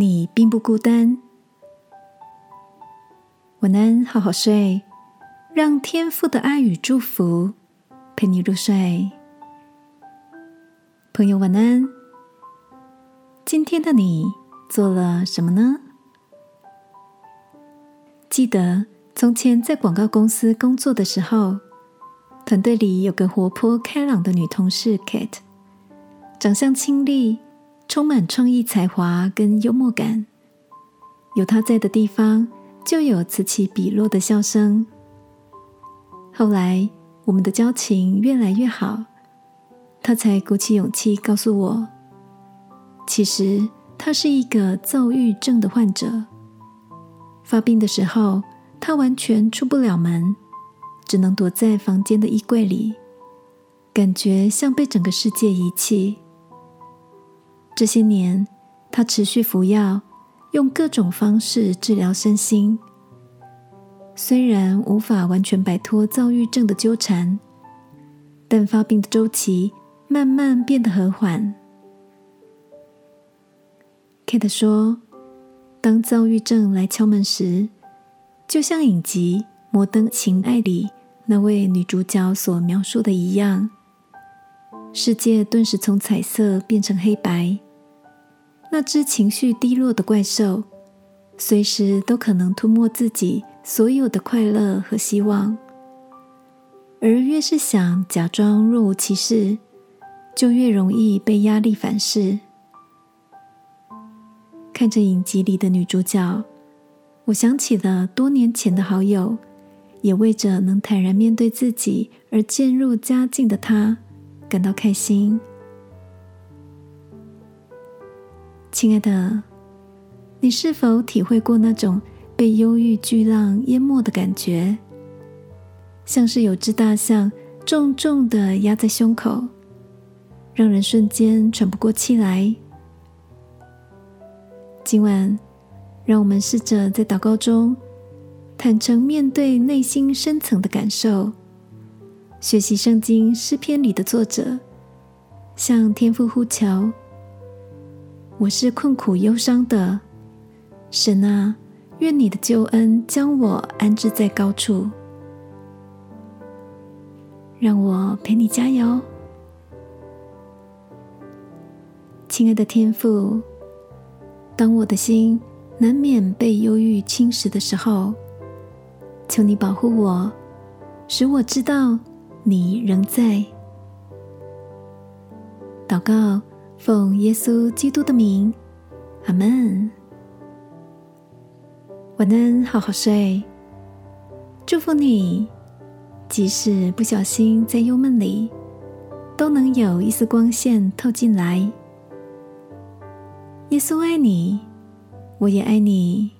你并不孤单，晚安，好好睡，让天父的爱与祝福陪你入睡。朋友，晚安。今天的你做了什么呢？记得从前在广告公司工作的时候，团队里有个活泼开朗的女同事 Kate，长相清丽。充满创意、才华跟幽默感，有他在的地方就有此起彼落的笑声。后来我们的交情越来越好，他才鼓起勇气告诉我，其实他是一个躁郁症的患者。发病的时候，他完全出不了门，只能躲在房间的衣柜里，感觉像被整个世界遗弃。这些年，他持续服药，用各种方式治疗身心。虽然无法完全摆脱躁郁症的纠缠，但发病的周期慢慢变得和缓。Kate 说：“当躁郁症来敲门时，就像影集《摩登情爱》里那位女主角所描述的一样，世界顿时从彩色变成黑白。”那只情绪低落的怪兽，随时都可能吞没自己所有的快乐和希望，而越是想假装若无其事，就越容易被压力反噬。看着影集里的女主角，我想起了多年前的好友，也为着能坦然面对自己而渐入佳境的她感到开心。亲爱的，你是否体会过那种被忧郁巨浪淹没的感觉？像是有只大象重重的压在胸口，让人瞬间喘不过气来。今晚，让我们试着在祷告中坦诚面对内心深层的感受，学习圣经诗篇里的作者，向天父呼求。我是困苦忧伤的神啊，愿你的救恩将我安置在高处，让我陪你加油，亲爱的天父。当我的心难免被忧郁侵蚀的时候，求你保护我，使我知道你仍在。祷告。奉耶稣基督的名，阿门。晚安，好好睡。祝福你，即使不小心在幽梦里，都能有一丝光线透进来。耶稣爱你，我也爱你。